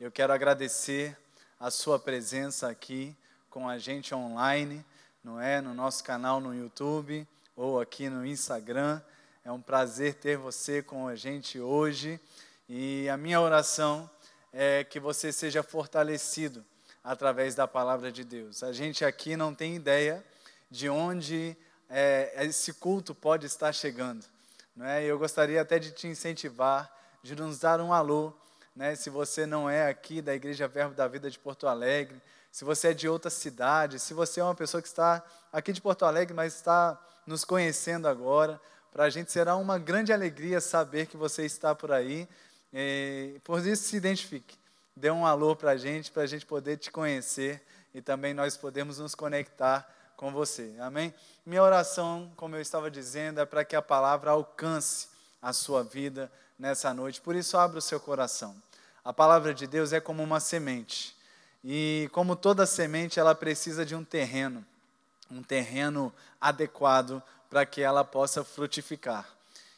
Eu quero agradecer a sua presença aqui com a gente online, não é? No nosso canal no YouTube ou aqui no Instagram. É um prazer ter você com a gente hoje. E a minha oração é que você seja fortalecido através da palavra de Deus. A gente aqui não tem ideia de onde é, esse culto pode estar chegando. Não é? Eu gostaria até de te incentivar, de nos dar um alô. Né? Se você não é aqui da Igreja Verbo da Vida de Porto Alegre, se você é de outra cidade, se você é uma pessoa que está aqui de Porto Alegre, mas está nos conhecendo agora, para a gente será uma grande alegria saber que você está por aí. E, por isso, se identifique. Dê um alô para a gente, para a gente poder te conhecer e também nós podemos nos conectar com você. Amém? Minha oração, como eu estava dizendo, é para que a palavra alcance a sua vida nessa noite. Por isso, abra o seu coração. A palavra de Deus é como uma semente. E como toda semente, ela precisa de um terreno, um terreno adequado para que ela possa frutificar.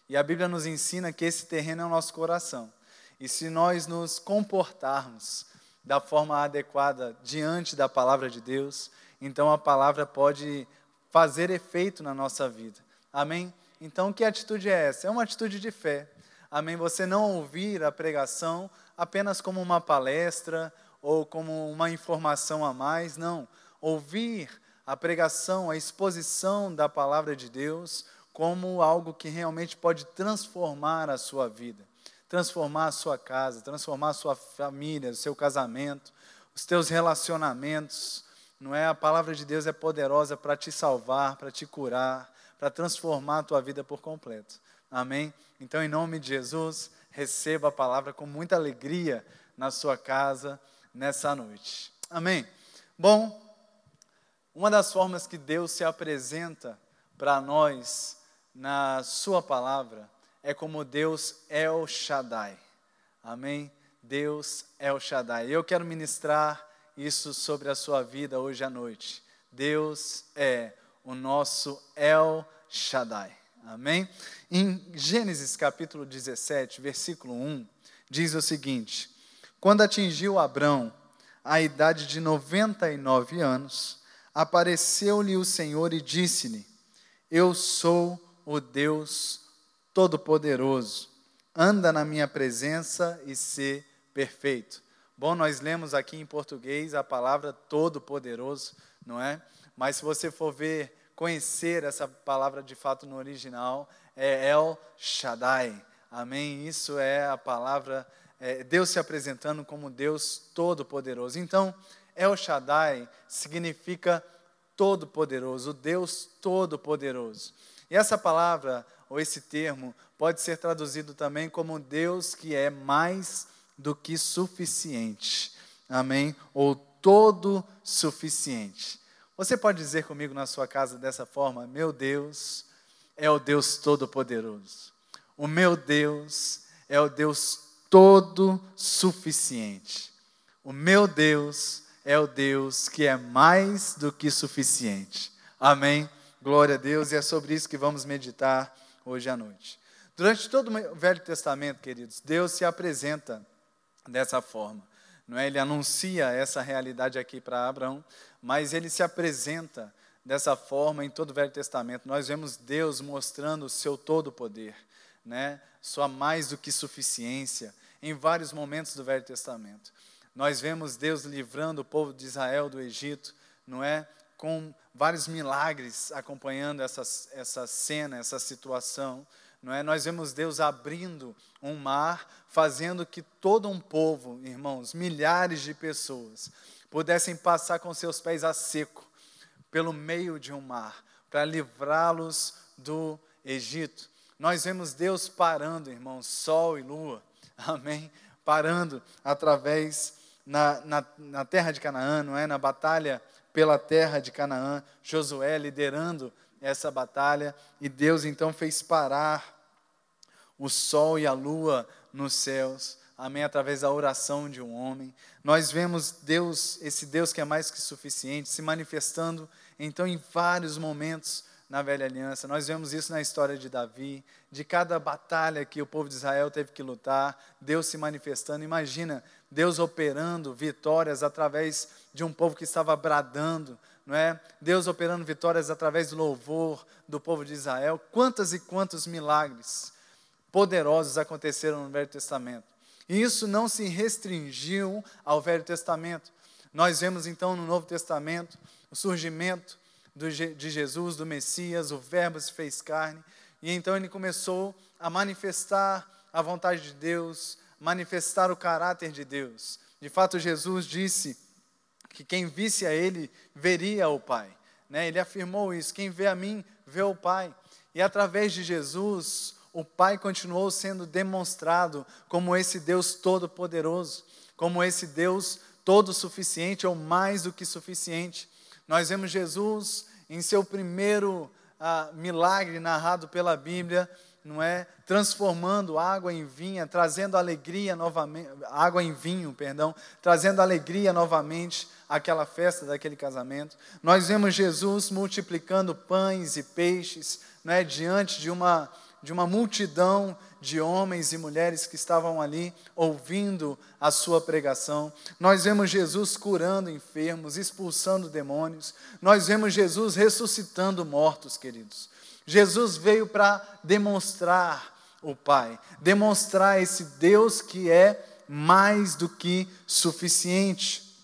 E a Bíblia nos ensina que esse terreno é o nosso coração. E se nós nos comportarmos da forma adequada diante da palavra de Deus, então a palavra pode fazer efeito na nossa vida. Amém? Então, que atitude é essa? É uma atitude de fé. Amém? Você não ouvir a pregação apenas como uma palestra ou como uma informação a mais, não. Ouvir a pregação, a exposição da palavra de Deus como algo que realmente pode transformar a sua vida, transformar a sua casa, transformar a sua família, o seu casamento, os teus relacionamentos, não é? A palavra de Deus é poderosa para te salvar, para te curar, para transformar a tua vida por completo. Amém? Então, em nome de Jesus, receba a palavra com muita alegria na sua casa nessa noite. Amém? Bom, uma das formas que Deus se apresenta para nós na Sua palavra é como Deus El Shaddai. Amém? Deus El Shaddai. Eu quero ministrar isso sobre a sua vida hoje à noite. Deus é o nosso El Shaddai. Amém? Em Gênesis capítulo 17, versículo 1, diz o seguinte: Quando atingiu Abrão a idade de 99 anos, apareceu-lhe o Senhor e disse-lhe: Eu sou o Deus Todo-Poderoso. Anda na minha presença e ser perfeito. Bom, nós lemos aqui em português a palavra todo-poderoso, não é? Mas se você for ver, conhecer essa palavra de fato no original, é El Shaddai. Amém? Isso é a palavra, é Deus se apresentando como Deus todo-poderoso. Então, El Shaddai significa todo-poderoso, Deus todo-poderoso. E essa palavra, ou esse termo, pode ser traduzido também como Deus que é mais do que suficiente. Amém? Ou todo suficiente. Você pode dizer comigo na sua casa dessa forma: Meu Deus é o Deus Todo-Poderoso. O meu Deus é o Deus todo suficiente. O meu Deus é o Deus que é mais do que suficiente. Amém? Glória a Deus, e é sobre isso que vamos meditar hoje à noite. Durante todo o Velho Testamento, queridos, Deus se apresenta dessa forma. Não é? Ele anuncia essa realidade aqui para Abraão, mas ele se apresenta dessa forma em todo o Velho Testamento. Nós vemos Deus mostrando o seu todo poder, né? sua mais do que suficiência, em vários momentos do Velho Testamento. Nós vemos Deus livrando o povo de Israel do Egito, não é? Com vários milagres acompanhando essa, essa cena, essa situação não é? Nós vemos Deus abrindo um mar, fazendo que todo um povo, irmãos, milhares de pessoas, pudessem passar com seus pés a seco pelo meio de um mar, para livrá-los do Egito. Nós vemos Deus parando, irmãos, sol e lua, amém? Parando através na, na, na terra de Canaã, não é? Na batalha pela terra de Canaã, Josué liderando essa batalha e Deus então fez parar o sol e a lua nos céus. Amém, através da oração de um homem. Nós vemos Deus, esse Deus que é mais que suficiente, se manifestando então em vários momentos na velha aliança. Nós vemos isso na história de Davi, de cada batalha que o povo de Israel teve que lutar, Deus se manifestando. Imagina Deus operando vitórias através de um povo que estava bradando, não é? Deus operando vitórias através do louvor do povo de Israel. Quantas e quantos milagres poderosos aconteceram no Velho Testamento. E isso não se restringiu ao Velho Testamento. Nós vemos então no Novo Testamento o surgimento do, de Jesus, do Messias, o Verbo se fez carne, e então ele começou a manifestar a vontade de Deus, manifestar o caráter de Deus. De fato, Jesus disse que quem visse a ele veria o Pai. Né? Ele afirmou isso: quem vê a mim, vê o Pai. E através de Jesus, o Pai continuou sendo demonstrado como esse Deus todo-poderoso, como esse Deus todo-suficiente ou mais do que suficiente. Nós vemos Jesus em seu primeiro ah, milagre narrado pela Bíblia, não é? Transformando água em vinho, trazendo alegria novamente, água em vinho, perdão, trazendo alegria novamente àquela festa daquele casamento. Nós vemos Jesus multiplicando pães e peixes, não é? Diante de uma de uma multidão de homens e mulheres que estavam ali ouvindo a sua pregação. Nós vemos Jesus curando enfermos, expulsando demônios. Nós vemos Jesus ressuscitando mortos, queridos. Jesus veio para demonstrar o Pai, demonstrar esse Deus que é mais do que suficiente.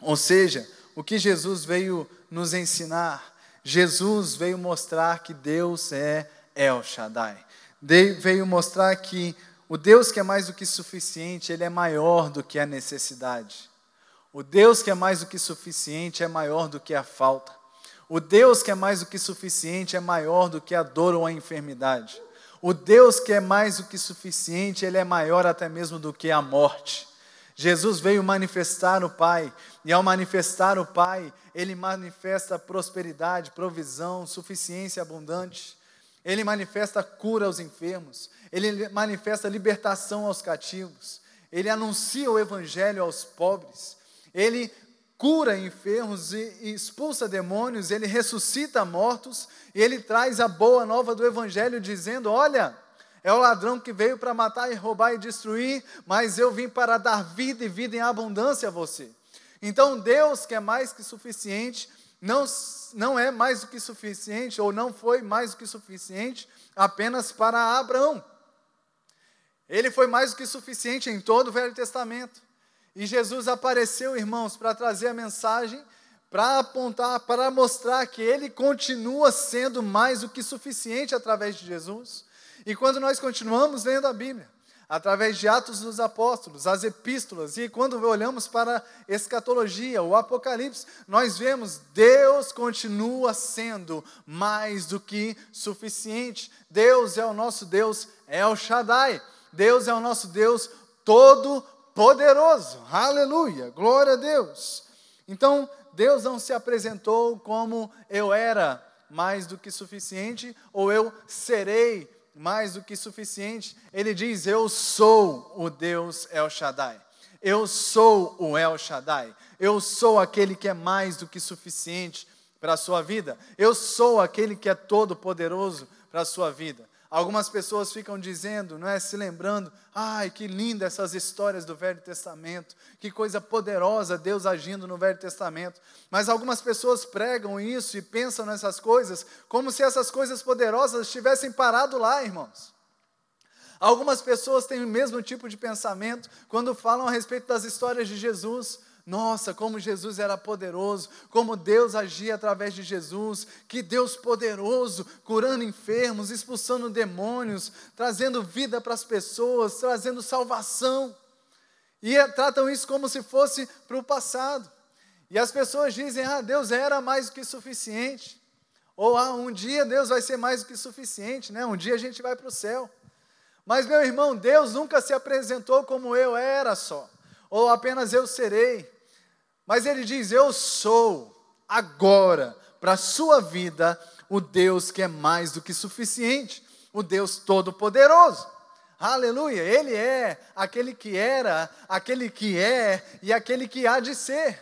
Ou seja, o que Jesus veio nos ensinar? Jesus veio mostrar que Deus é El Shaddai. Veio mostrar que o Deus que é mais do que suficiente, ele é maior do que a necessidade. O Deus que é mais do que suficiente é maior do que a falta. O Deus que é mais do que suficiente é maior do que a dor ou a enfermidade. O Deus que é mais do que suficiente, ele é maior até mesmo do que a morte. Jesus veio manifestar o Pai, e ao manifestar o Pai, ele manifesta prosperidade, provisão, suficiência abundante. Ele manifesta cura aos enfermos, ele manifesta libertação aos cativos, ele anuncia o evangelho aos pobres, ele cura enfermos e expulsa demônios, ele ressuscita mortos. E ele traz a boa nova do evangelho dizendo: "Olha, é o ladrão que veio para matar e roubar e destruir, mas eu vim para dar vida e vida em abundância a você". Então Deus, que é mais que suficiente, não, não é mais do que suficiente, ou não foi mais do que suficiente apenas para Abraão. Ele foi mais do que suficiente em todo o Velho Testamento. E Jesus apareceu, irmãos, para trazer a mensagem, para apontar, para mostrar que ele continua sendo mais do que suficiente através de Jesus. E quando nós continuamos lendo a Bíblia, através de Atos dos Apóstolos, as epístolas, e quando olhamos para a escatologia, o Apocalipse, nós vemos Deus continua sendo mais do que suficiente. Deus é o nosso Deus, é o Shaddai. Deus é o nosso Deus todo poderoso. Aleluia. Glória a Deus. Então, Deus não se apresentou como eu era mais do que suficiente ou eu serei mais do que suficiente. Ele diz: Eu sou o Deus El Shaddai. Eu sou o El Shaddai. Eu sou aquele que é mais do que suficiente para a sua vida. Eu sou aquele que é todo poderoso para a sua vida. Algumas pessoas ficam dizendo, não é, se lembrando, ai, que linda essas histórias do Velho Testamento, que coisa poderosa Deus agindo no Velho Testamento. Mas algumas pessoas pregam isso e pensam nessas coisas como se essas coisas poderosas tivessem parado lá, irmãos. Algumas pessoas têm o mesmo tipo de pensamento quando falam a respeito das histórias de Jesus. Nossa, como Jesus era poderoso, como Deus agia através de Jesus, que Deus poderoso, curando enfermos, expulsando demônios, trazendo vida para as pessoas, trazendo salvação. E é, tratam isso como se fosse para o passado. E as pessoas dizem: ah, Deus era mais do que suficiente. Ou ah, um dia Deus vai ser mais do que suficiente, né? Um dia a gente vai para o céu. Mas, meu irmão, Deus nunca se apresentou como eu era só, ou apenas eu serei. Mas ele diz: Eu sou agora para a sua vida o Deus que é mais do que suficiente, o Deus todo-poderoso. Aleluia! Ele é aquele que era, aquele que é e aquele que há de ser.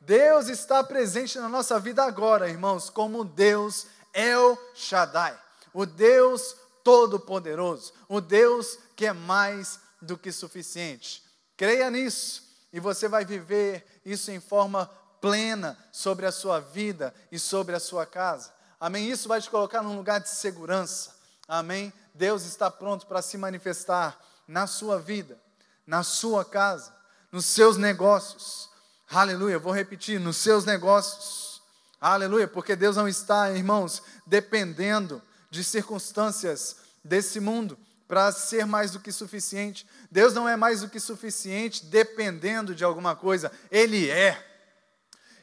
Deus está presente na nossa vida agora, irmãos, como Deus El Shaddai, o Deus todo-poderoso, o Deus que é mais do que suficiente. Creia nisso. E você vai viver isso em forma plena sobre a sua vida e sobre a sua casa. Amém? Isso vai te colocar num lugar de segurança. Amém? Deus está pronto para se manifestar na sua vida, na sua casa, nos seus negócios. Aleluia. Vou repetir: nos seus negócios. Aleluia. Porque Deus não está, irmãos, dependendo de circunstâncias desse mundo para ser mais do que suficiente. Deus não é mais do que suficiente dependendo de alguma coisa, Ele é.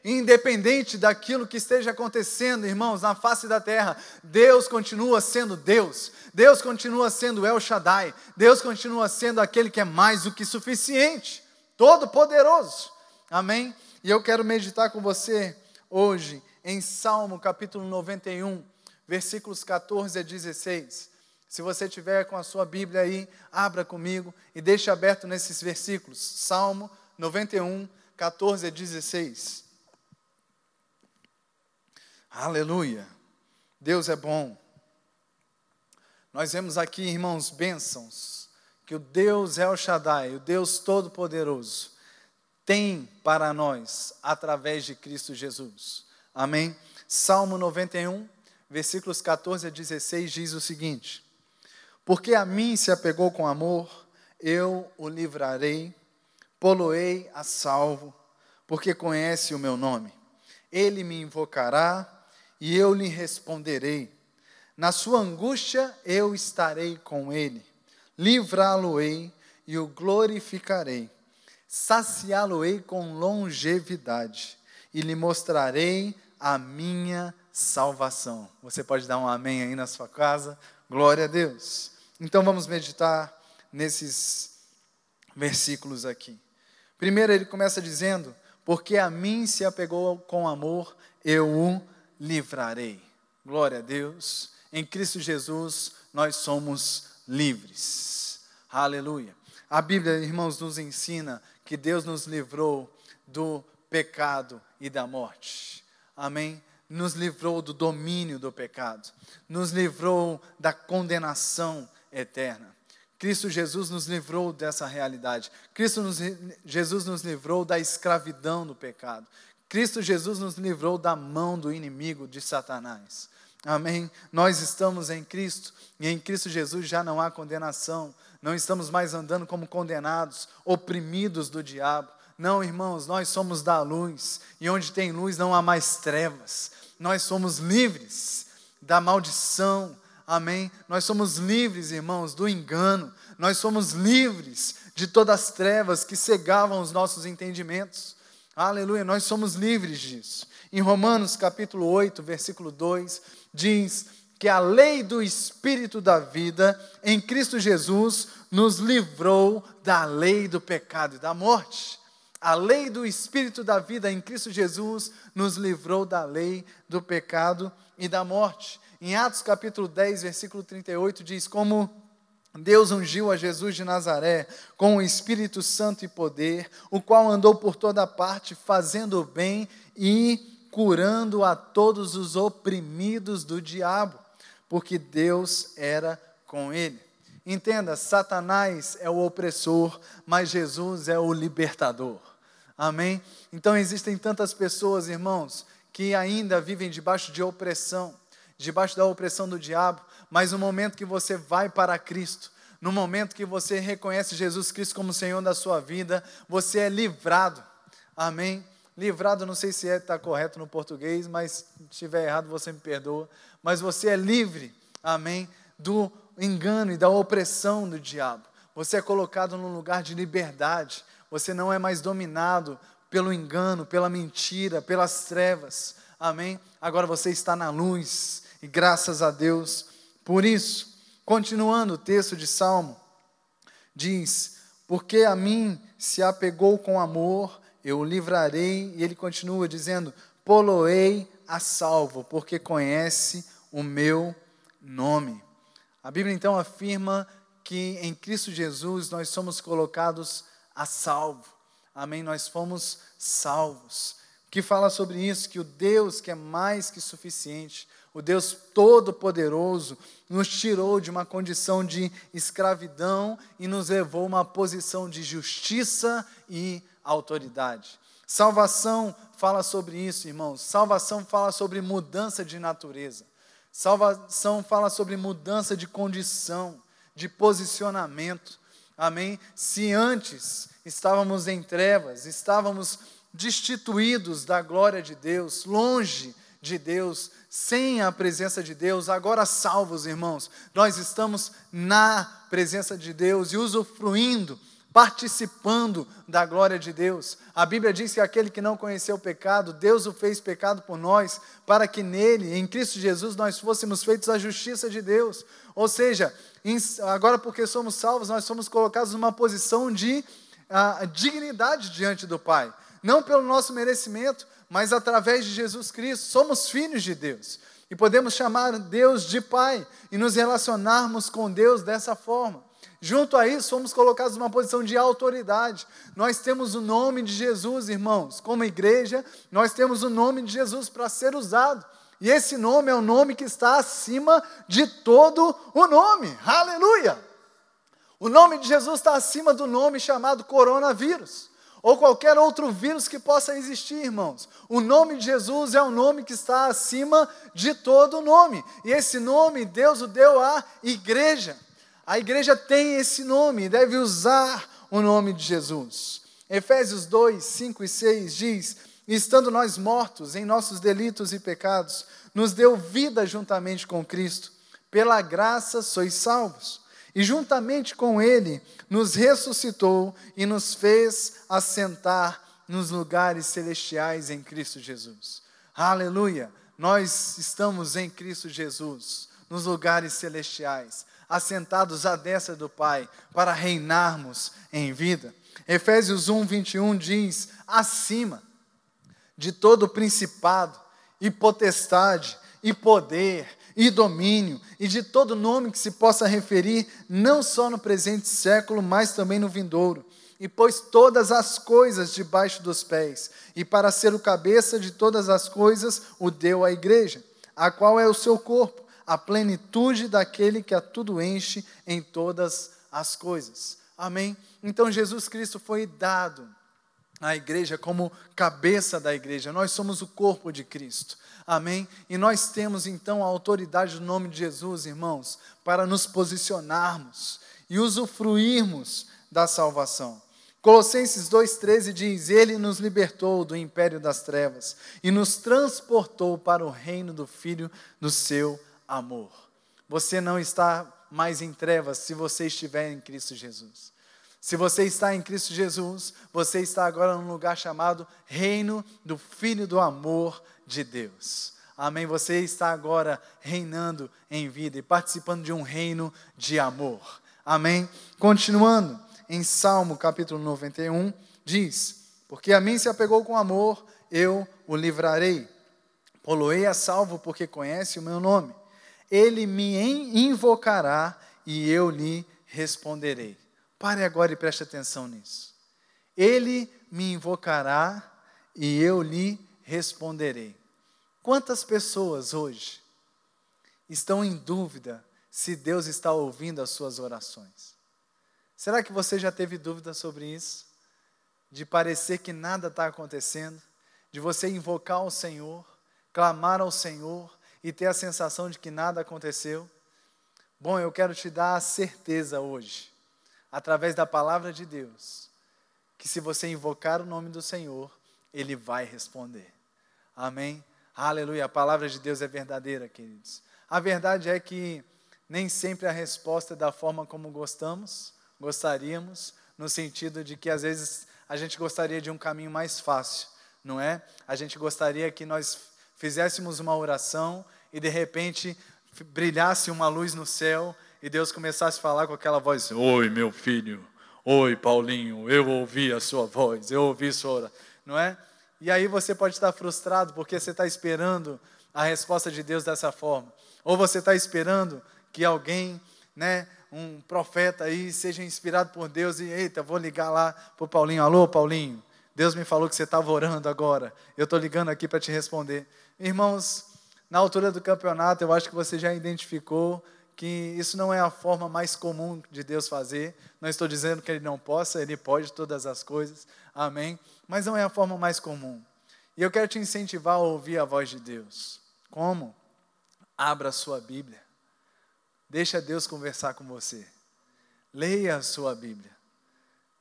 Independente daquilo que esteja acontecendo, irmãos, na face da terra, Deus continua sendo Deus, Deus continua sendo El Shaddai, Deus continua sendo aquele que é mais do que suficiente, todo-poderoso. Amém? E eu quero meditar com você hoje em Salmo capítulo 91, versículos 14 a 16. Se você tiver com a sua Bíblia aí, abra comigo e deixe aberto nesses versículos. Salmo 91, 14 a 16. Aleluia. Deus é bom. Nós vemos aqui, irmãos, bênçãos, que o Deus o Shaddai, o Deus Todo-Poderoso, tem para nós através de Cristo Jesus. Amém? Salmo 91, versículos 14 a 16 diz o seguinte: Porque a mim se apegou com amor, eu o livrarei, poloei a salvo, porque conhece o meu nome. Ele me invocará e eu lhe responderei. Na sua angústia eu estarei com ele, livrá-lo-ei e o glorificarei, saciá-lo-ei com longevidade e lhe mostrarei a minha salvação. Você pode dar um amém aí na sua casa? Glória a Deus. Então vamos meditar nesses versículos aqui. Primeiro ele começa dizendo: Porque a mim se apegou com amor, eu o livrarei. Glória a Deus. Em Cristo Jesus nós somos livres. Aleluia. A Bíblia, irmãos, nos ensina que Deus nos livrou do pecado e da morte. Amém? Nos livrou do domínio do pecado, nos livrou da condenação eterna. Cristo Jesus nos livrou dessa realidade. Cristo nos, Jesus nos livrou da escravidão do pecado. Cristo Jesus nos livrou da mão do inimigo de Satanás. Amém? Nós estamos em Cristo e em Cristo Jesus já não há condenação. Não estamos mais andando como condenados, oprimidos do diabo. Não, irmãos, nós somos da luz e onde tem luz não há mais trevas. Nós somos livres da maldição. Amém? Nós somos livres, irmãos, do engano. Nós somos livres de todas as trevas que cegavam os nossos entendimentos. Aleluia, nós somos livres disso. Em Romanos capítulo 8, versículo 2, diz que a lei do Espírito da vida em Cristo Jesus nos livrou da lei do pecado e da morte. A lei do Espírito da vida em Cristo Jesus nos livrou da lei do pecado e da morte. Em Atos capítulo 10, versículo 38, diz: Como Deus ungiu a Jesus de Nazaré com o Espírito Santo e poder, o qual andou por toda parte fazendo o bem e curando a todos os oprimidos do diabo, porque Deus era com ele. Entenda, Satanás é o opressor, mas Jesus é o libertador. Amém? Então existem tantas pessoas, irmãos, que ainda vivem debaixo de opressão, debaixo da opressão do diabo, mas no momento que você vai para Cristo, no momento que você reconhece Jesus Cristo como Senhor da sua vida, você é livrado. Amém? Livrado, não sei se está é, tá correto no português, mas se estiver errado, você me perdoa. Mas você é livre, amém, do engano e da opressão do diabo. Você é colocado num lugar de liberdade. Você não é mais dominado pelo engano, pela mentira, pelas trevas. Amém? Agora você está na luz. E graças a Deus por isso, continuando o texto de Salmo, diz: Porque a mim se apegou com amor, eu o livrarei. E ele continua dizendo: Poloei a salvo, porque conhece o meu nome. A Bíblia então afirma que em Cristo Jesus nós somos colocados a salvo. Amém? Nós fomos salvos. Que fala sobre isso, que o Deus que é mais que suficiente, o Deus Todo-Poderoso, nos tirou de uma condição de escravidão e nos levou a uma posição de justiça e autoridade. Salvação fala sobre isso, irmãos. Salvação fala sobre mudança de natureza. Salvação fala sobre mudança de condição, de posicionamento. Amém? Se antes estávamos em trevas, estávamos destituídos da glória de Deus, longe de Deus, sem a presença de Deus, agora salvos, irmãos, nós estamos na presença de Deus e usufruindo, participando da glória de Deus. A Bíblia diz que aquele que não conheceu o pecado, Deus o fez pecado por nós, para que nele, em Cristo Jesus, nós fôssemos feitos a justiça de Deus. Ou seja, agora porque somos salvos, nós somos colocados numa posição de uh, dignidade diante do Pai não pelo nosso merecimento, mas através de Jesus Cristo. Somos filhos de Deus e podemos chamar Deus de Pai e nos relacionarmos com Deus dessa forma. Junto a isso, fomos colocados numa posição de autoridade. Nós temos o nome de Jesus, irmãos. Como igreja, nós temos o nome de Jesus para ser usado. E esse nome é o nome que está acima de todo o nome. Aleluia! O nome de Jesus está acima do nome chamado coronavírus ou qualquer outro vírus que possa existir, irmãos. O nome de Jesus é o nome que está acima de todo nome. E esse nome Deus o deu à igreja. A igreja tem esse nome e deve usar o nome de Jesus. Efésios 2, 5 e 6 diz: Estando nós mortos em nossos delitos e pecados, nos deu vida juntamente com Cristo. Pela graça sois salvos e juntamente com Ele nos ressuscitou e nos fez assentar nos lugares celestiais em Cristo Jesus. Aleluia! Nós estamos em Cristo Jesus, nos lugares celestiais, assentados à destra do Pai, para reinarmos em vida. Efésios 1, 21 diz: acima de todo principado e potestade e poder e domínio e de todo nome que se possa referir, não só no presente século, mas também no vindouro. E pôs todas as coisas debaixo dos pés, e para ser o cabeça de todas as coisas, o deu à igreja, a qual é o seu corpo, a plenitude daquele que a tudo enche em todas as coisas. Amém? Então Jesus Cristo foi dado à igreja como cabeça da igreja, nós somos o corpo de Cristo. Amém? E nós temos então a autoridade do nome de Jesus, irmãos, para nos posicionarmos e usufruirmos da salvação. Colossenses 2,13 diz: Ele nos libertou do império das trevas e nos transportou para o reino do Filho do seu amor. Você não está mais em trevas se você estiver em Cristo Jesus. Se você está em Cristo Jesus, você está agora num lugar chamado Reino do Filho do Amor de Deus. Amém? Você está agora reinando em vida e participando de um reino de amor. Amém? Continuando, em Salmo capítulo 91, diz: Porque a mim se apegou com amor, eu o livrarei. Poloei a salvo porque conhece o meu nome. Ele me invocará e eu lhe responderei. Pare agora e preste atenção nisso. Ele me invocará e eu lhe responderei. Quantas pessoas hoje estão em dúvida se Deus está ouvindo as suas orações? Será que você já teve dúvida sobre isso? De parecer que nada está acontecendo? De você invocar o Senhor, clamar ao Senhor e ter a sensação de que nada aconteceu? Bom, eu quero te dar a certeza hoje através da palavra de Deus, que se você invocar o nome do Senhor, Ele vai responder. Amém? Aleluia. A palavra de Deus é verdadeira, queridos. A verdade é que nem sempre a resposta é da forma como gostamos, gostaríamos, no sentido de que às vezes a gente gostaria de um caminho mais fácil, não é? A gente gostaria que nós fizéssemos uma oração e de repente brilhasse uma luz no céu e Deus começasse a falar com aquela voz: Oi, meu filho, oi, Paulinho, eu ouvi a sua voz, eu ouvi sua oração, não é? E aí você pode estar frustrado porque você está esperando a resposta de Deus dessa forma, ou você está esperando que alguém, né, um profeta aí seja inspirado por Deus e eita, vou ligar lá para o Paulinho, alô, Paulinho, Deus me falou que você estava orando agora, eu estou ligando aqui para te responder. Irmãos, na altura do campeonato, eu acho que você já identificou que isso não é a forma mais comum de Deus fazer. Não estou dizendo que Ele não possa, Ele pode todas as coisas, amém? Mas não é a forma mais comum. E eu quero te incentivar a ouvir a voz de Deus. Como? Abra a sua Bíblia. Deixa Deus conversar com você. Leia a sua Bíblia.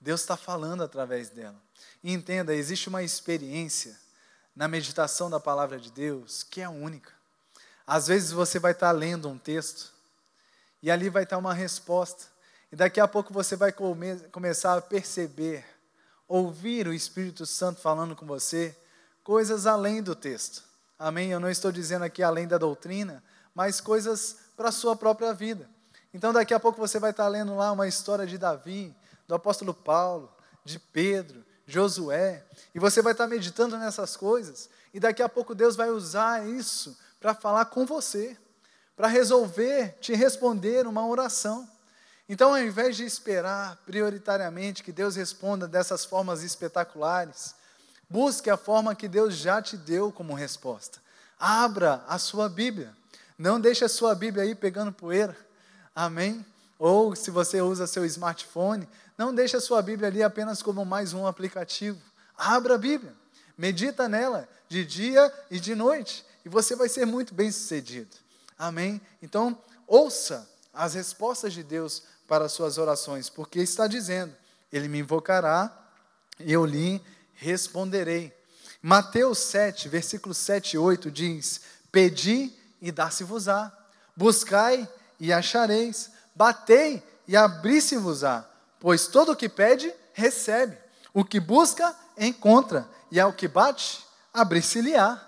Deus está falando através dela. E entenda, existe uma experiência na meditação da palavra de Deus que é única. Às vezes você vai estar lendo um texto e ali vai estar uma resposta. E daqui a pouco você vai come começar a perceber, ouvir o Espírito Santo falando com você coisas além do texto. Amém? Eu não estou dizendo aqui além da doutrina, mas coisas para a sua própria vida. Então daqui a pouco você vai estar lendo lá uma história de Davi, do apóstolo Paulo, de Pedro, Josué, e você vai estar meditando nessas coisas, e daqui a pouco Deus vai usar isso para falar com você, para resolver, te responder uma oração. Então, ao invés de esperar prioritariamente que Deus responda dessas formas espetaculares, busque a forma que Deus já te deu como resposta. Abra a sua Bíblia. Não deixe a sua Bíblia aí pegando poeira. Amém? Ou se você usa seu smartphone, não deixe a sua Bíblia ali apenas como mais um aplicativo. Abra a Bíblia, medita nela de dia e de noite, e você vai ser muito bem sucedido. Amém? Então, ouça as respostas de Deus para as suas orações, porque está dizendo: Ele me invocará e eu lhe responderei. Mateus 7, versículos 7 e 8 diz: Pedi e dá-se-vos-á, buscai e achareis, batei e abri-se-vos-á Pois todo o que pede, recebe. O que busca, encontra. E ao que bate, abrir-se-lhe-á.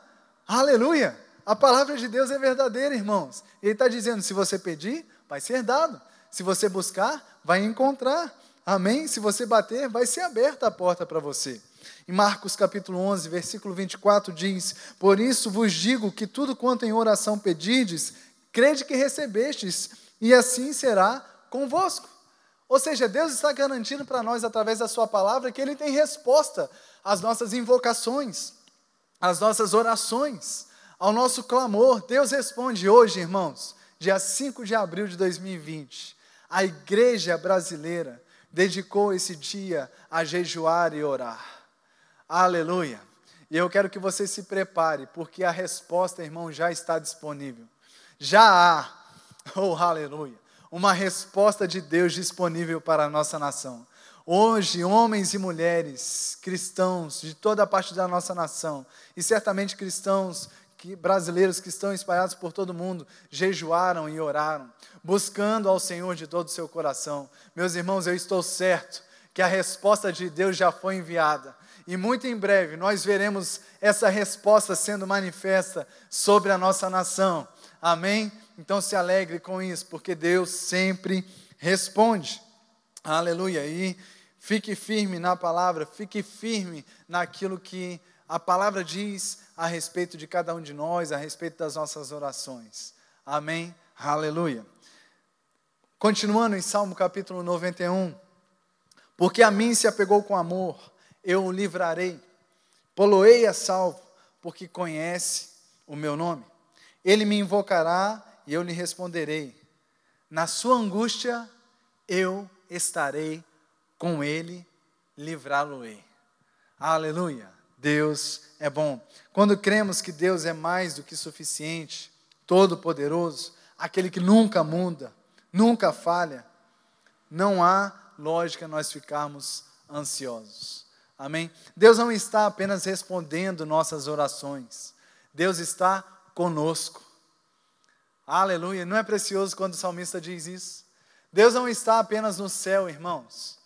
Aleluia! A palavra de Deus é verdadeira, irmãos. Ele está dizendo: se você pedir, vai ser dado. Se você buscar, vai encontrar. Amém? Se você bater, vai ser aberta a porta para você. Em Marcos capítulo 11, versículo 24 diz: Por isso vos digo que tudo quanto em oração pedides, crede que recebestes, e assim será convosco. Ou seja, Deus está garantindo para nós, através da Sua palavra, que Ele tem resposta às nossas invocações, às nossas orações, ao nosso clamor. Deus responde hoje, irmãos, dia 5 de abril de 2020. A igreja brasileira dedicou esse dia a jejuar e orar. Aleluia. E eu quero que você se prepare, porque a resposta, irmão, já está disponível. Já há. Oh, aleluia uma resposta de Deus disponível para a nossa nação. Hoje, homens e mulheres cristãos de toda a parte da nossa nação, e certamente cristãos que, brasileiros que estão espalhados por todo mundo, jejuaram e oraram, buscando ao Senhor de todo o seu coração. Meus irmãos, eu estou certo que a resposta de Deus já foi enviada. E muito em breve nós veremos essa resposta sendo manifesta sobre a nossa nação. Amém? Então se alegre com isso, porque Deus sempre responde. Aleluia. E fique firme na palavra, fique firme naquilo que a palavra diz a respeito de cada um de nós, a respeito das nossas orações. Amém. Aleluia. Continuando em Salmo capítulo 91. Porque a mim se apegou com amor, eu o livrarei. Poloei a salvo, porque conhece o meu nome. Ele me invocará e eu lhe responderei. Na sua angústia, eu estarei com ele, livrá-lo-ei. Aleluia! Deus é bom. Quando cremos que Deus é mais do que suficiente, todo-poderoso, aquele que nunca muda, nunca falha, não há lógica nós ficarmos ansiosos. Amém? Deus não está apenas respondendo nossas orações, Deus está conosco. Aleluia. Não é precioso quando o salmista diz isso? Deus não está apenas no céu, irmãos,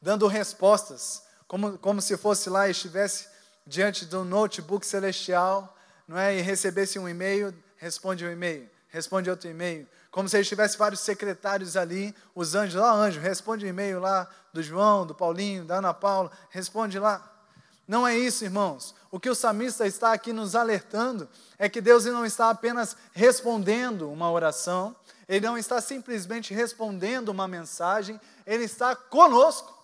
dando respostas, como, como se fosse lá e estivesse diante do notebook celestial, não é? E recebesse um e-mail, responde um e-mail, responde outro e-mail. Como se ele tivesse vários secretários ali, os anjos, lá, anjo, responde o um e-mail lá do João, do Paulinho, da Ana Paula, responde lá. Não é isso, irmãos. O que o salmista está aqui nos alertando é que Deus não está apenas respondendo uma oração, Ele não está simplesmente respondendo uma mensagem, Ele está conosco.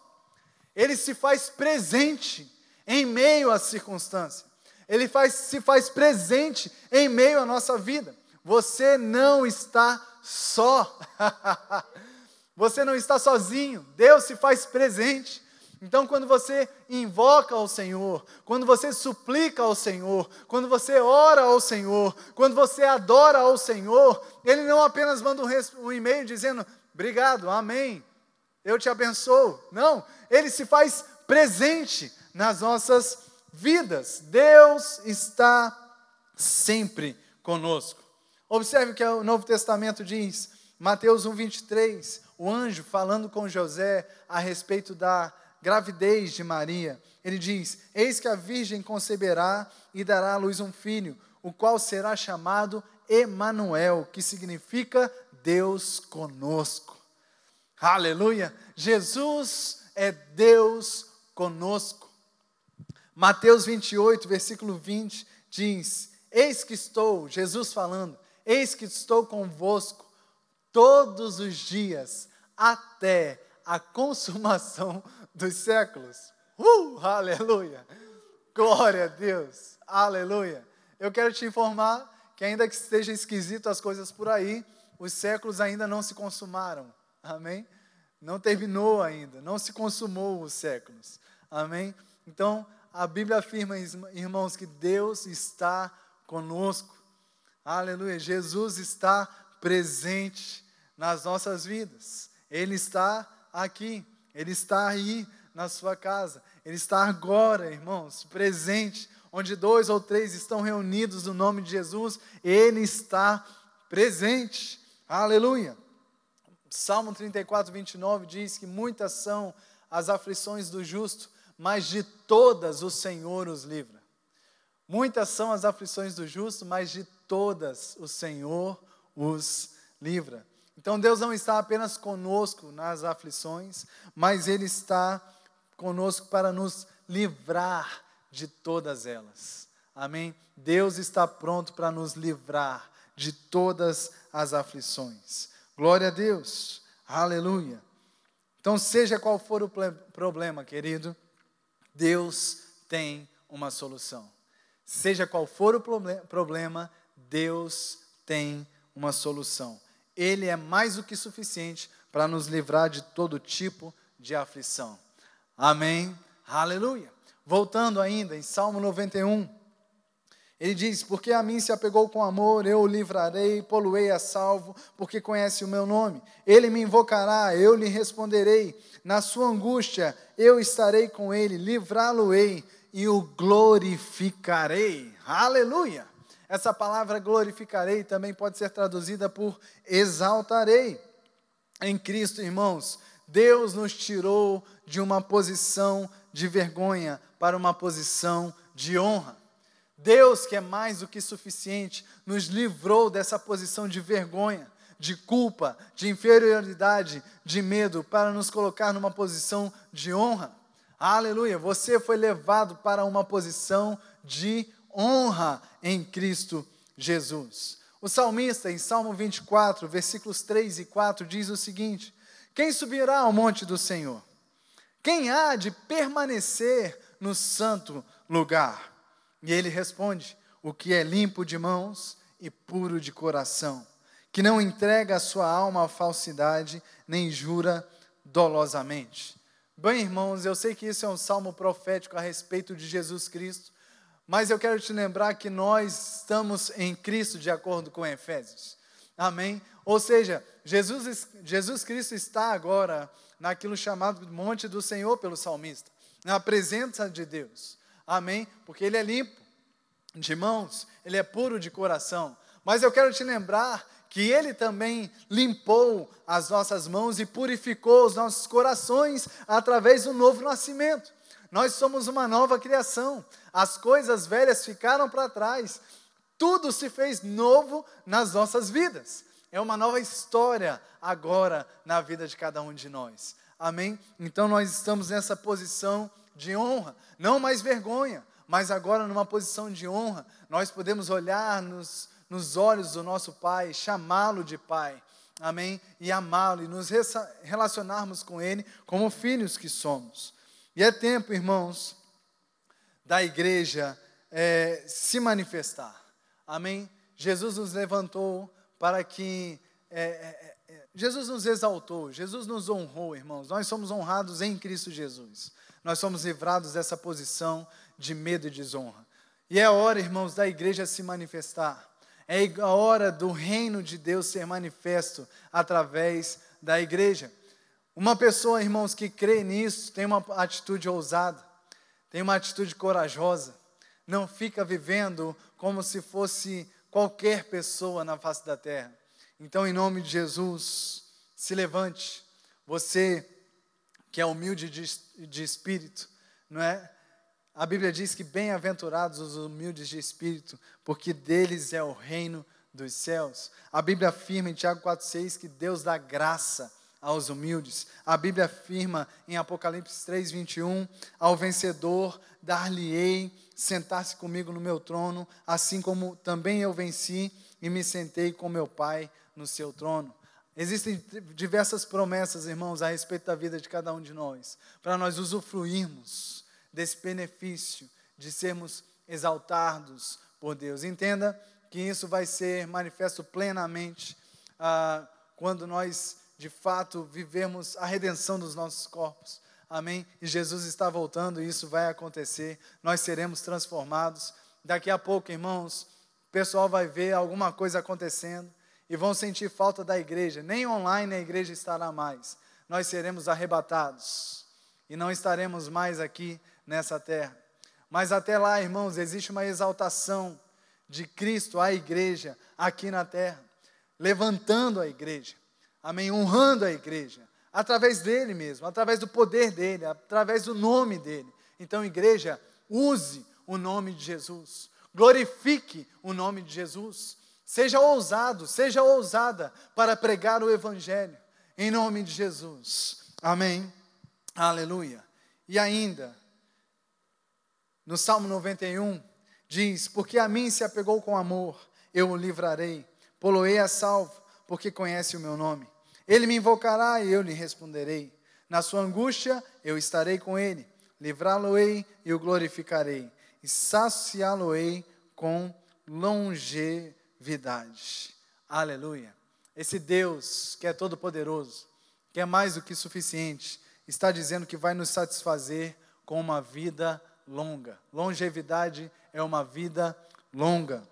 Ele se faz presente em meio às circunstâncias. Ele faz, se faz presente em meio à nossa vida. Você não está só. você não está sozinho. Deus se faz presente. Então, quando você invoca ao Senhor, quando você suplica ao Senhor, quando você ora ao Senhor, quando você adora ao Senhor, Ele não apenas manda um, um e-mail dizendo obrigado, amém, eu te abençoo. Não, Ele se faz presente nas nossas vidas. Deus está sempre conosco. Observe que o Novo Testamento diz, Mateus 1,23, o anjo falando com José a respeito da gravidez de Maria. Ele diz: Eis que a Virgem conceberá e dará à luz um filho, o qual será chamado Emanuel, que significa Deus conosco. Aleluia! Jesus é Deus conosco. Mateus 28, versículo 20 diz: Eis que estou, Jesus falando, eis que estou convosco todos os dias até a consumação dos séculos. Uh, aleluia! Glória a Deus! Aleluia! Eu quero te informar que, ainda que esteja esquisito as coisas por aí, os séculos ainda não se consumaram. Amém? Não terminou ainda, não se consumou os séculos. Amém? Então, a Bíblia afirma, irmãos, que Deus está conosco. Aleluia! Jesus está presente nas nossas vidas. Ele está aqui. Ele está aí na sua casa. Ele está agora, irmãos, presente. Onde dois ou três estão reunidos no nome de Jesus, Ele está presente. Aleluia. Salmo 34, 29 diz que muitas são as aflições do justo, mas de todas o Senhor os livra. Muitas são as aflições do justo, mas de todas o Senhor os livra. Então Deus não está apenas conosco nas aflições, mas Ele está conosco para nos livrar de todas elas. Amém? Deus está pronto para nos livrar de todas as aflições. Glória a Deus. Aleluia. Então, seja qual for o problema, querido, Deus tem uma solução. Seja qual for o problema, Deus tem uma solução. Ele é mais do que suficiente para nos livrar de todo tipo de aflição. Amém? Aleluia. Voltando ainda em Salmo 91, ele diz: Porque a mim se apegou com amor, eu o livrarei, poluei a salvo, porque conhece o meu nome. Ele me invocará, eu lhe responderei. Na sua angústia, eu estarei com ele, livrá-lo-ei e o glorificarei. Aleluia! Essa palavra glorificarei também pode ser traduzida por exaltarei. Em Cristo, irmãos, Deus nos tirou de uma posição de vergonha para uma posição de honra. Deus, que é mais do que suficiente, nos livrou dessa posição de vergonha, de culpa, de inferioridade, de medo, para nos colocar numa posição de honra. Aleluia! Você foi levado para uma posição de honra em Cristo Jesus. O salmista, em Salmo 24, versículos 3 e 4, diz o seguinte: Quem subirá ao monte do Senhor? Quem há de permanecer no santo lugar? E ele responde: O que é limpo de mãos e puro de coração, que não entrega a sua alma à falsidade, nem jura dolosamente. Bem, irmãos, eu sei que isso é um salmo profético a respeito de Jesus Cristo, mas eu quero te lembrar que nós estamos em Cristo de acordo com Efésios. Amém? Ou seja, Jesus, Jesus Cristo está agora naquilo chamado monte do Senhor pelo salmista, na presença de Deus. Amém? Porque ele é limpo de mãos, ele é puro de coração. Mas eu quero te lembrar que ele também limpou as nossas mãos e purificou os nossos corações através do novo nascimento. Nós somos uma nova criação. As coisas velhas ficaram para trás. Tudo se fez novo nas nossas vidas. É uma nova história agora na vida de cada um de nós. Amém? Então nós estamos nessa posição de honra, não mais vergonha, mas agora numa posição de honra. Nós podemos olhar nos, nos olhos do nosso Pai, chamá-lo de Pai. Amém? E amá-lo e nos relacionarmos com Ele como filhos que somos. E é tempo, irmãos, da igreja é, se manifestar. Amém? Jesus nos levantou para que é, é, é, Jesus nos exaltou, Jesus nos honrou, irmãos. Nós somos honrados em Cristo Jesus. Nós somos livrados dessa posição de medo e desonra. E é a hora, irmãos, da igreja se manifestar. É a hora do reino de Deus ser manifesto através da igreja. Uma pessoa, irmãos, que crê nisso, tem uma atitude ousada, tem uma atitude corajosa, não fica vivendo como se fosse qualquer pessoa na face da terra. Então, em nome de Jesus, se levante. Você que é humilde de, de espírito, não é? A Bíblia diz que bem-aventurados os humildes de espírito, porque deles é o reino dos céus. A Bíblia afirma em Tiago 4,6 que Deus dá graça aos humildes. A Bíblia afirma em Apocalipse 3:21, ao vencedor dar-lhe-ei sentar-se comigo no meu trono, assim como também eu venci e me sentei com meu Pai no seu trono. Existem diversas promessas, irmãos, a respeito da vida de cada um de nós, para nós usufruirmos desse benefício de sermos exaltados por Deus. Entenda que isso vai ser manifesto plenamente ah, quando nós de fato vivermos a redenção dos nossos corpos. Amém? E Jesus está voltando e isso vai acontecer. Nós seremos transformados. Daqui a pouco, irmãos, o pessoal vai ver alguma coisa acontecendo e vão sentir falta da igreja. Nem online a igreja estará mais. Nós seremos arrebatados e não estaremos mais aqui nessa terra. Mas até lá, irmãos, existe uma exaltação de Cristo à igreja aqui na terra, levantando a igreja amém, honrando a igreja, através dele mesmo, através do poder dele, através do nome dele. Então, igreja, use o nome de Jesus, glorifique o nome de Jesus, seja ousado, seja ousada para pregar o evangelho, em nome de Jesus, amém, aleluia. E ainda, no Salmo 91, diz: Porque a mim se apegou com amor, eu o livrarei, poloei a salvo porque conhece o meu nome. Ele me invocará e eu lhe responderei. Na sua angústia eu estarei com ele, livrá-lo-ei e o glorificarei, e saciá-lo-ei com longevidade. Aleluia. Esse Deus que é todo-poderoso, que é mais do que suficiente, está dizendo que vai nos satisfazer com uma vida longa. Longevidade é uma vida longa.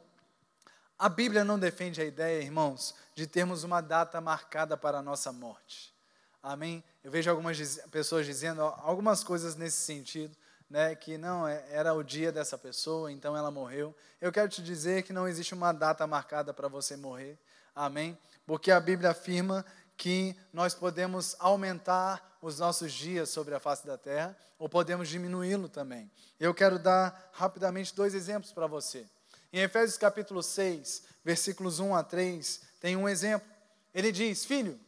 A Bíblia não defende a ideia, irmãos, de termos uma data marcada para a nossa morte. Amém? Eu vejo algumas pessoas dizendo algumas coisas nesse sentido, né, que não é, era o dia dessa pessoa, então ela morreu. Eu quero te dizer que não existe uma data marcada para você morrer. Amém? Porque a Bíblia afirma que nós podemos aumentar os nossos dias sobre a face da terra ou podemos diminuí-lo também. Eu quero dar rapidamente dois exemplos para você. Em Efésios capítulo 6, versículos 1 a 3, tem um exemplo. Ele diz: Filho,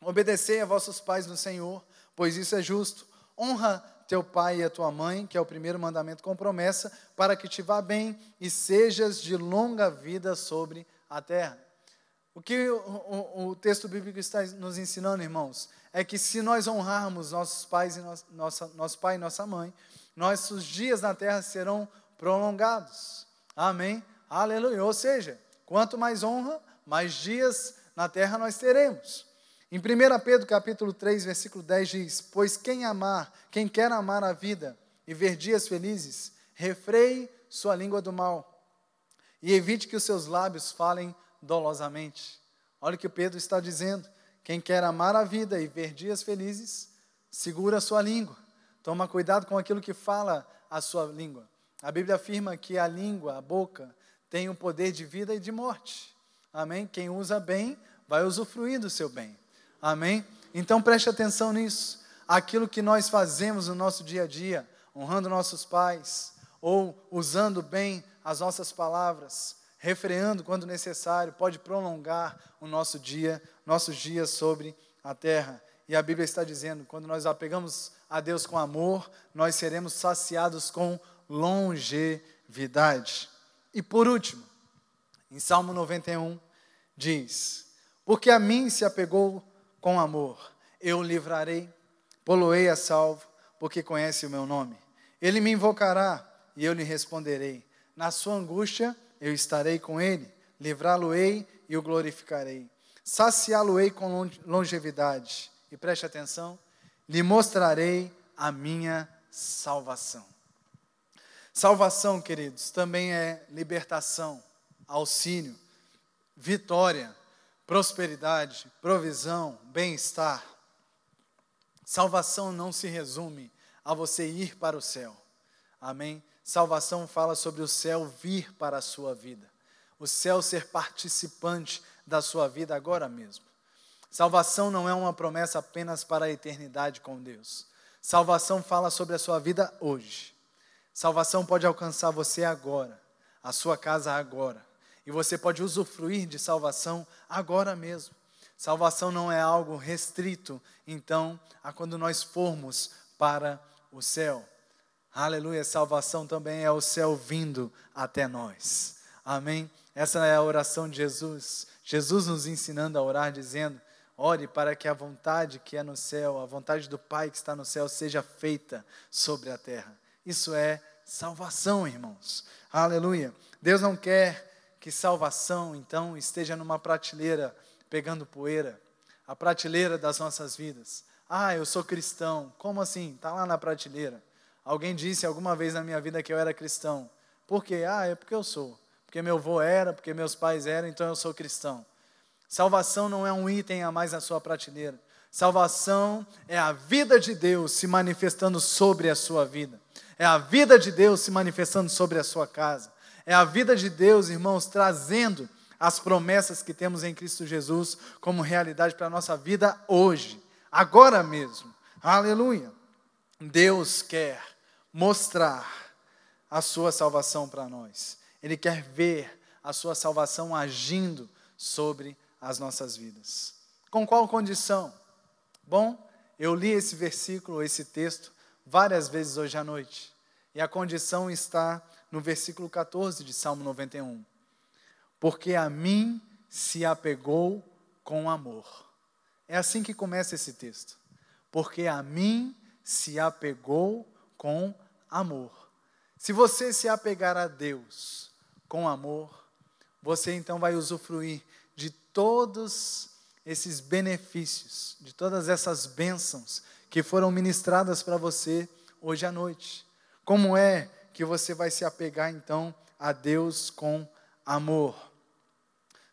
obedecei a vossos pais no Senhor, pois isso é justo. Honra teu pai e a tua mãe, que é o primeiro mandamento com promessa, para que te vá bem e sejas de longa vida sobre a terra. O que o, o, o texto bíblico está nos ensinando, irmãos, é que se nós honrarmos nossos pais e no, nossa, nosso pai e nossa mãe, nossos dias na terra serão prolongados. Amém? Aleluia. Ou seja, quanto mais honra, mais dias na terra nós teremos. Em 1 Pedro capítulo 3, versículo 10 diz: Pois quem amar, quem quer amar a vida e ver dias felizes, refreie sua língua do mal e evite que os seus lábios falem dolosamente. Olha o que Pedro está dizendo. Quem quer amar a vida e ver dias felizes, segura a sua língua. Toma cuidado com aquilo que fala a sua língua. A Bíblia afirma que a língua, a boca, tem o poder de vida e de morte. Amém? Quem usa bem vai usufruir do seu bem. Amém? Então preste atenção nisso. Aquilo que nós fazemos no nosso dia a dia, honrando nossos pais, ou usando bem as nossas palavras, refreando quando necessário, pode prolongar o nosso dia, nossos dias sobre a terra. E a Bíblia está dizendo: quando nós apegamos a Deus com amor, nós seremos saciados com longevidade. E por último, em Salmo 91, diz: Porque a mim se apegou com amor, eu o livrarei, poloei a salvo, porque conhece o meu nome. Ele me invocará e eu lhe responderei. Na sua angústia eu estarei com ele, livrá-lo-ei e o glorificarei. saciá-lo-ei com longevidade. E preste atenção, lhe mostrarei a minha salvação. Salvação, queridos, também é libertação, auxílio, vitória, prosperidade, provisão, bem-estar. Salvação não se resume a você ir para o céu. Amém? Salvação fala sobre o céu vir para a sua vida. O céu ser participante da sua vida agora mesmo. Salvação não é uma promessa apenas para a eternidade com Deus. Salvação fala sobre a sua vida hoje. Salvação pode alcançar você agora, a sua casa agora. E você pode usufruir de salvação agora mesmo. Salvação não é algo restrito, então, a quando nós formos para o céu. Aleluia, salvação também é o céu vindo até nós. Amém? Essa é a oração de Jesus. Jesus nos ensinando a orar, dizendo: Ore para que a vontade que é no céu, a vontade do Pai que está no céu, seja feita sobre a terra. Isso é salvação, irmãos. Aleluia. Deus não quer que salvação, então, esteja numa prateleira pegando poeira a prateleira das nossas vidas. Ah, eu sou cristão. Como assim? Está lá na prateleira. Alguém disse alguma vez na minha vida que eu era cristão. Por quê? Ah, é porque eu sou. Porque meu avô era, porque meus pais eram, então eu sou cristão. Salvação não é um item a mais na sua prateleira. Salvação é a vida de Deus se manifestando sobre a sua vida. É a vida de Deus se manifestando sobre a sua casa. É a vida de Deus, irmãos, trazendo as promessas que temos em Cristo Jesus como realidade para a nossa vida hoje, agora mesmo. Aleluia. Deus quer mostrar a sua salvação para nós. Ele quer ver a sua salvação agindo sobre as nossas vidas. Com qual condição? Bom, eu li esse versículo, esse texto, várias vezes hoje à noite. E a condição está no versículo 14 de Salmo 91. Porque a mim se apegou com amor. É assim que começa esse texto. Porque a mim se apegou com amor. Se você se apegar a Deus com amor, você então vai usufruir de todos esses benefícios, de todas essas bênçãos que foram ministradas para você hoje à noite. Como é que você vai se apegar então a Deus com amor?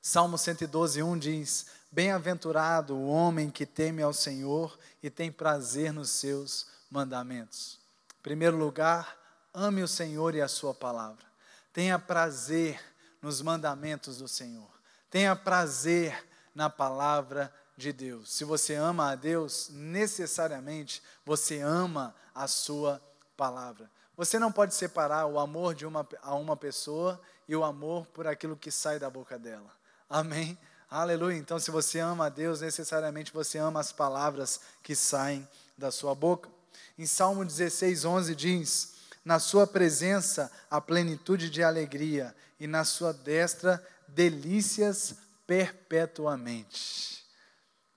Salmo 112, 1 diz: Bem-aventurado o homem que teme ao Senhor e tem prazer nos seus mandamentos. Em primeiro lugar, ame o Senhor e a sua palavra. Tenha prazer nos mandamentos do Senhor. Tenha prazer na palavra de Deus. Se você ama a Deus, necessariamente você ama a sua palavra. Você não pode separar o amor de uma, a uma pessoa e o amor por aquilo que sai da boca dela. Amém? Aleluia. Então, se você ama a Deus, necessariamente você ama as palavras que saem da sua boca. Em Salmo 16, 11 diz: Na sua presença a plenitude de alegria, e na sua destra delícias perpetuamente.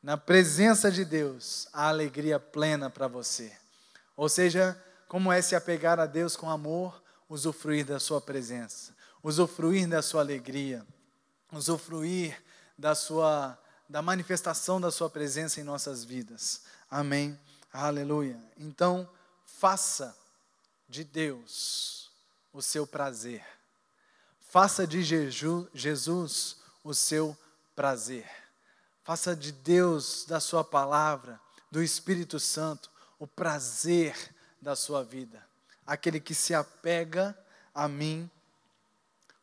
Na presença de Deus, a alegria plena para você. Ou seja, como é se apegar a Deus com amor, usufruir da sua presença, usufruir da sua alegria, usufruir da sua da manifestação da sua presença em nossas vidas. Amém. Aleluia. Então, faça de Deus o seu prazer. Faça de Jesus o seu prazer. Faça de Deus, da Sua palavra, do Espírito Santo, o prazer da sua vida. Aquele que se apega a mim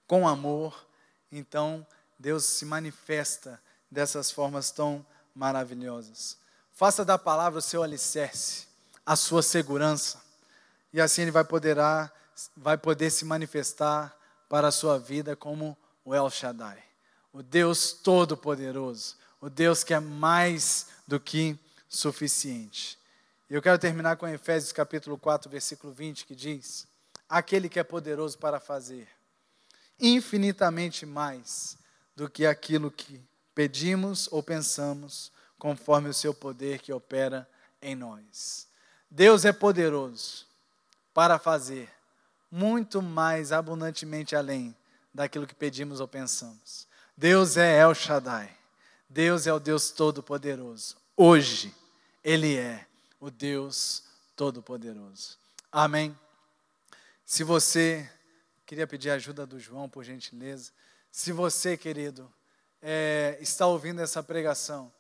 com amor, então Deus se manifesta dessas formas tão maravilhosas. Faça da palavra o seu alicerce, a sua segurança, e assim Ele vai, poderá, vai poder se manifestar para a sua vida como o El Shaddai, o Deus Todo-Poderoso, o Deus que é mais do que suficiente. E eu quero terminar com Efésios capítulo 4, versículo 20, que diz: Aquele que é poderoso para fazer infinitamente mais do que aquilo que pedimos ou pensamos, conforme o seu poder que opera em nós. Deus é poderoso para fazer muito mais abundantemente além daquilo que pedimos ou pensamos. Deus é El Shaddai. Deus é o Deus Todo-Poderoso. Hoje, Ele é o Deus Todo-Poderoso. Amém? Se você, queria pedir a ajuda do João, por gentileza. Se você, querido, é, está ouvindo essa pregação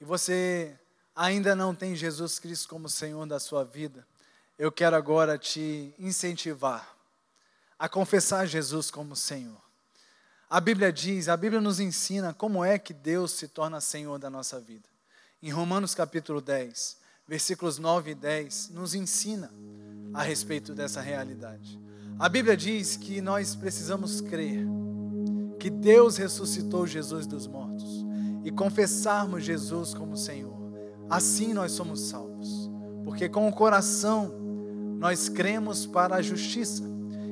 e você ainda não tem Jesus Cristo como Senhor da sua vida, eu quero agora te incentivar a confessar Jesus como Senhor. A Bíblia diz, a Bíblia nos ensina como é que Deus se torna Senhor da nossa vida. Em Romanos capítulo 10, versículos 9 e 10, nos ensina a respeito dessa realidade. A Bíblia diz que nós precisamos crer que Deus ressuscitou Jesus dos mortos e confessarmos Jesus como Senhor. Assim nós somos salvos, porque com o coração nós cremos para a justiça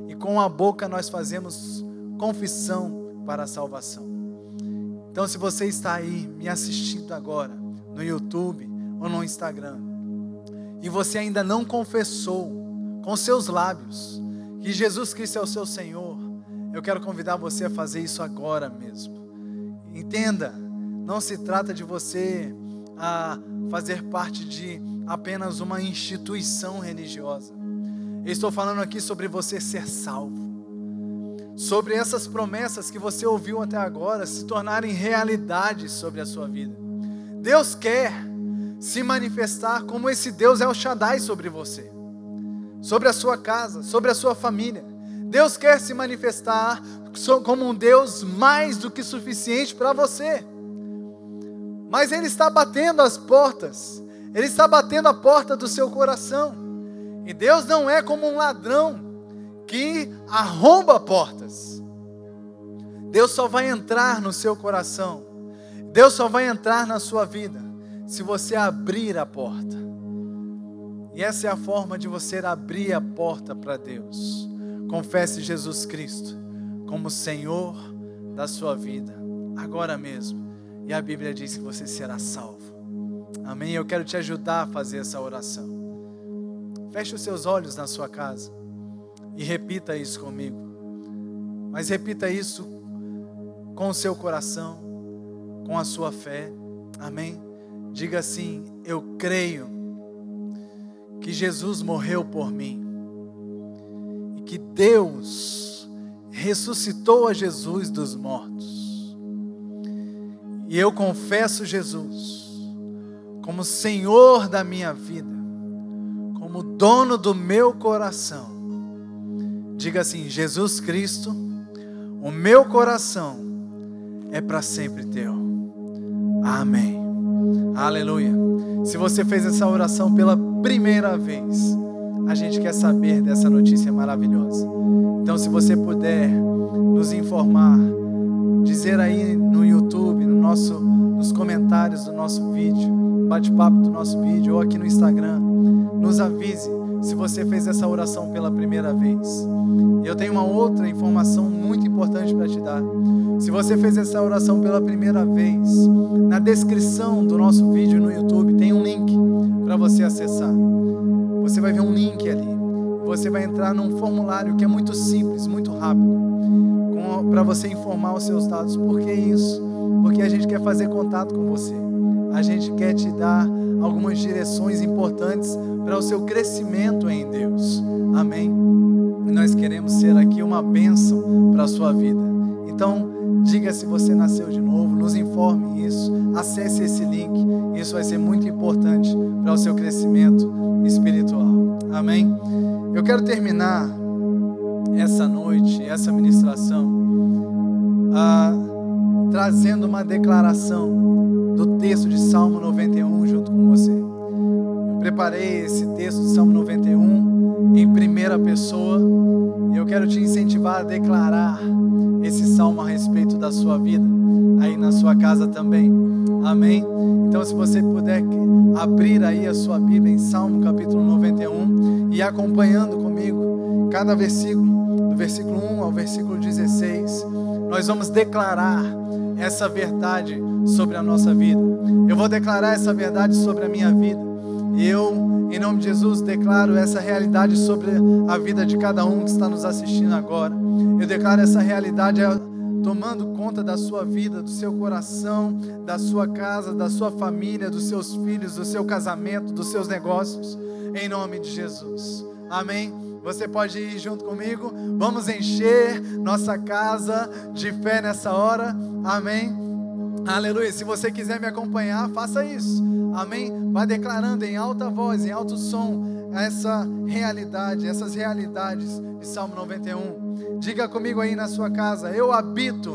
e com a boca nós fazemos confissão para a salvação. Então, se você está aí me assistindo agora no YouTube ou no Instagram e você ainda não confessou com seus lábios que Jesus Cristo é o seu Senhor, eu quero convidar você a fazer isso agora mesmo. Entenda, não se trata de você a fazer parte de apenas uma instituição religiosa. Eu estou falando aqui sobre você ser salvo. Sobre essas promessas que você ouviu até agora se tornarem realidade sobre a sua vida. Deus quer se manifestar como esse Deus é o Shaddai sobre você, sobre a sua casa, sobre a sua família. Deus quer se manifestar como um Deus mais do que suficiente para você. Mas Ele está batendo as portas, Ele está batendo a porta do seu coração. E Deus não é como um ladrão que arromba portas. Deus só vai entrar no seu coração, Deus só vai entrar na sua vida se você abrir a porta. E essa é a forma de você abrir a porta para Deus. Confesse Jesus Cristo como Senhor da sua vida, agora mesmo. E a Bíblia diz que você será salvo. Amém? Eu quero te ajudar a fazer essa oração. Feche os seus olhos na sua casa e repita isso comigo. Mas repita isso com o seu coração, com a sua fé. Amém? Diga assim: Eu creio que Jesus morreu por mim que Deus ressuscitou a Jesus dos mortos. E eu confesso Jesus como Senhor da minha vida, como dono do meu coração. Diga assim: Jesus Cristo, o meu coração é para sempre teu. Amém. Aleluia. Se você fez essa oração pela primeira vez, a gente quer saber dessa notícia maravilhosa. Então, se você puder nos informar, dizer aí no YouTube, no nosso, nos comentários do nosso vídeo, bate-papo do nosso vídeo ou aqui no Instagram, nos avise se você fez essa oração pela primeira vez. Eu tenho uma outra informação muito importante para te dar. Se você fez essa oração pela primeira vez, na descrição do nosso vídeo no YouTube tem um link para você acessar você vai ver um link ali. Você vai entrar num formulário que é muito simples, muito rápido, para você informar os seus dados. Por que isso? Porque a gente quer fazer contato com você. A gente quer te dar algumas direções importantes para o seu crescimento em Deus. Amém? Nós queremos ser aqui uma bênção para a sua vida. Então, diga se você nasceu de novo, nos informe isso, acesse esse link. Isso vai ser muito importante para o seu crescimento espiritual. Amém? Eu quero terminar essa noite, essa ministração, trazendo uma declaração do texto de Salmo 91 junto com você. Preparei esse texto de Salmo 91 em primeira pessoa e eu quero te incentivar a declarar esse salmo a respeito da sua vida, aí na sua casa também. Amém? Então, se você puder abrir aí a sua Bíblia em Salmo capítulo 91 e acompanhando comigo cada versículo, do versículo 1 ao versículo 16, nós vamos declarar essa verdade sobre a nossa vida. Eu vou declarar essa verdade sobre a minha vida. Eu, em nome de Jesus, declaro essa realidade sobre a vida de cada um que está nos assistindo agora. Eu declaro essa realidade tomando conta da sua vida, do seu coração, da sua casa, da sua família, dos seus filhos, do seu casamento, dos seus negócios, em nome de Jesus. Amém. Você pode ir junto comigo? Vamos encher nossa casa de fé nessa hora. Amém. Aleluia. Se você quiser me acompanhar, faça isso. Amém. Vai declarando em alta voz, em alto som, essa realidade, essas realidades de Salmo 91. Diga comigo aí na sua casa: Eu habito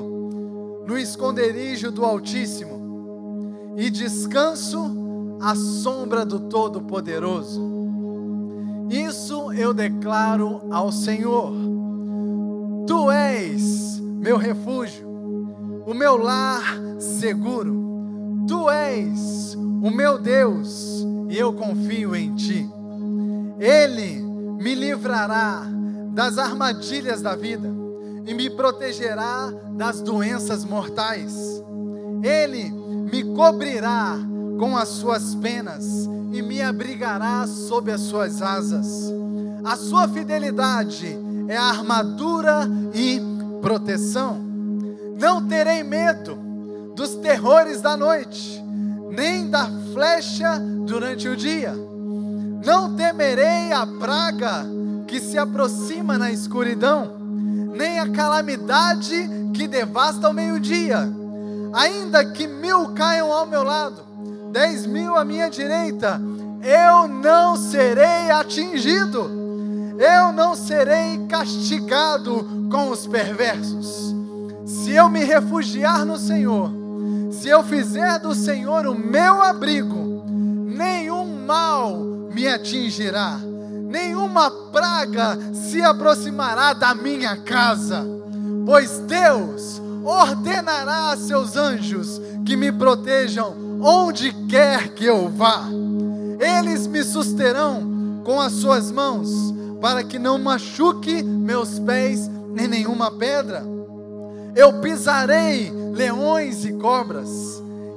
no esconderijo do Altíssimo e descanso à sombra do Todo-Poderoso. Isso eu declaro ao Senhor. Tu és meu refúgio, o meu lar seguro. Tu és o meu Deus e eu confio em ti. Ele me livrará das armadilhas da vida e me protegerá das doenças mortais. Ele me cobrirá com as suas penas e me abrigará sob as suas asas. A sua fidelidade é armadura e proteção. Não terei medo dos terrores da noite, nem da flecha durante o dia não temerei a praga que se aproxima na escuridão, nem a calamidade que devasta ao meio-dia. Ainda que mil caiam ao meu lado, dez mil à minha direita, eu não serei atingido, eu não serei castigado com os perversos. Se eu me refugiar no Senhor, se eu fizer do Senhor o meu abrigo, nenhum mal me atingirá, nenhuma praga se aproximará da minha casa, pois Deus ordenará a seus anjos que me protejam onde quer que eu vá. Eles me susterão com as suas mãos, para que não machuque meus pés em nenhuma pedra. Eu pisarei leões e cobras,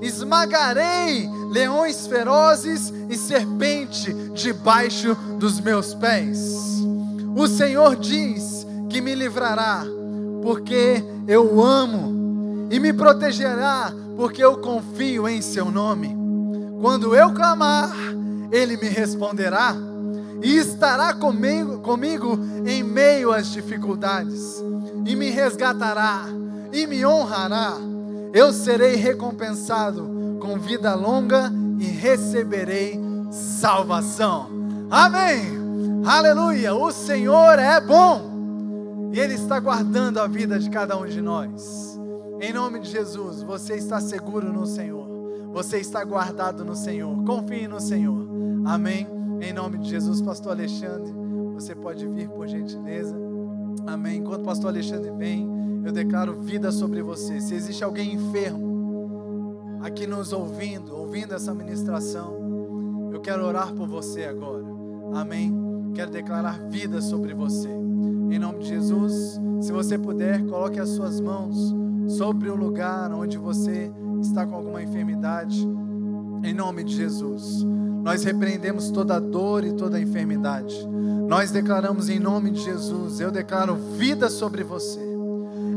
esmagarei leões ferozes e serpente debaixo dos meus pés. O Senhor diz que me livrará, porque eu amo, e me protegerá, porque eu confio em seu nome. Quando eu clamar, ele me responderá e estará comigo, comigo em meio às dificuldades, e me resgatará e me honrará. Eu serei recompensado com vida longa e receberei salvação. Amém. Aleluia. O Senhor é bom e Ele está guardando a vida de cada um de nós. Em nome de Jesus, você está seguro no Senhor. Você está guardado no Senhor. Confie no Senhor. Amém. Em nome de Jesus, Pastor Alexandre, você pode vir por gentileza. Amém. Enquanto Pastor Alexandre vem, eu declaro vida sobre você. Se existe alguém enfermo, aqui nos ouvindo, ouvindo essa ministração, eu quero orar por você agora. Amém. Quero declarar vida sobre você. Em nome de Jesus, se você puder, coloque as suas mãos sobre o lugar onde você está com alguma enfermidade. Em nome de Jesus, nós repreendemos toda dor e toda enfermidade. Nós declaramos em nome de Jesus, eu declaro vida sobre você.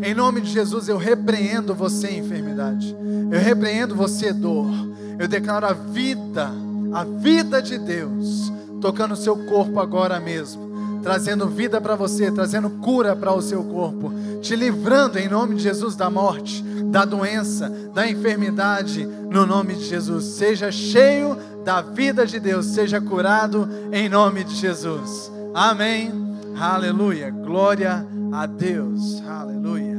Em nome de Jesus, eu repreendo você, enfermidade. Eu repreendo você, dor. Eu declaro a vida, a vida de Deus, tocando o seu corpo agora mesmo, trazendo vida para você, trazendo cura para o seu corpo, te livrando em nome de Jesus da morte, da doença, da enfermidade, no nome de Jesus. Seja cheio da vida de Deus, seja curado em nome de Jesus. Amém. Aleluia. Glória a Deus. Aleluia.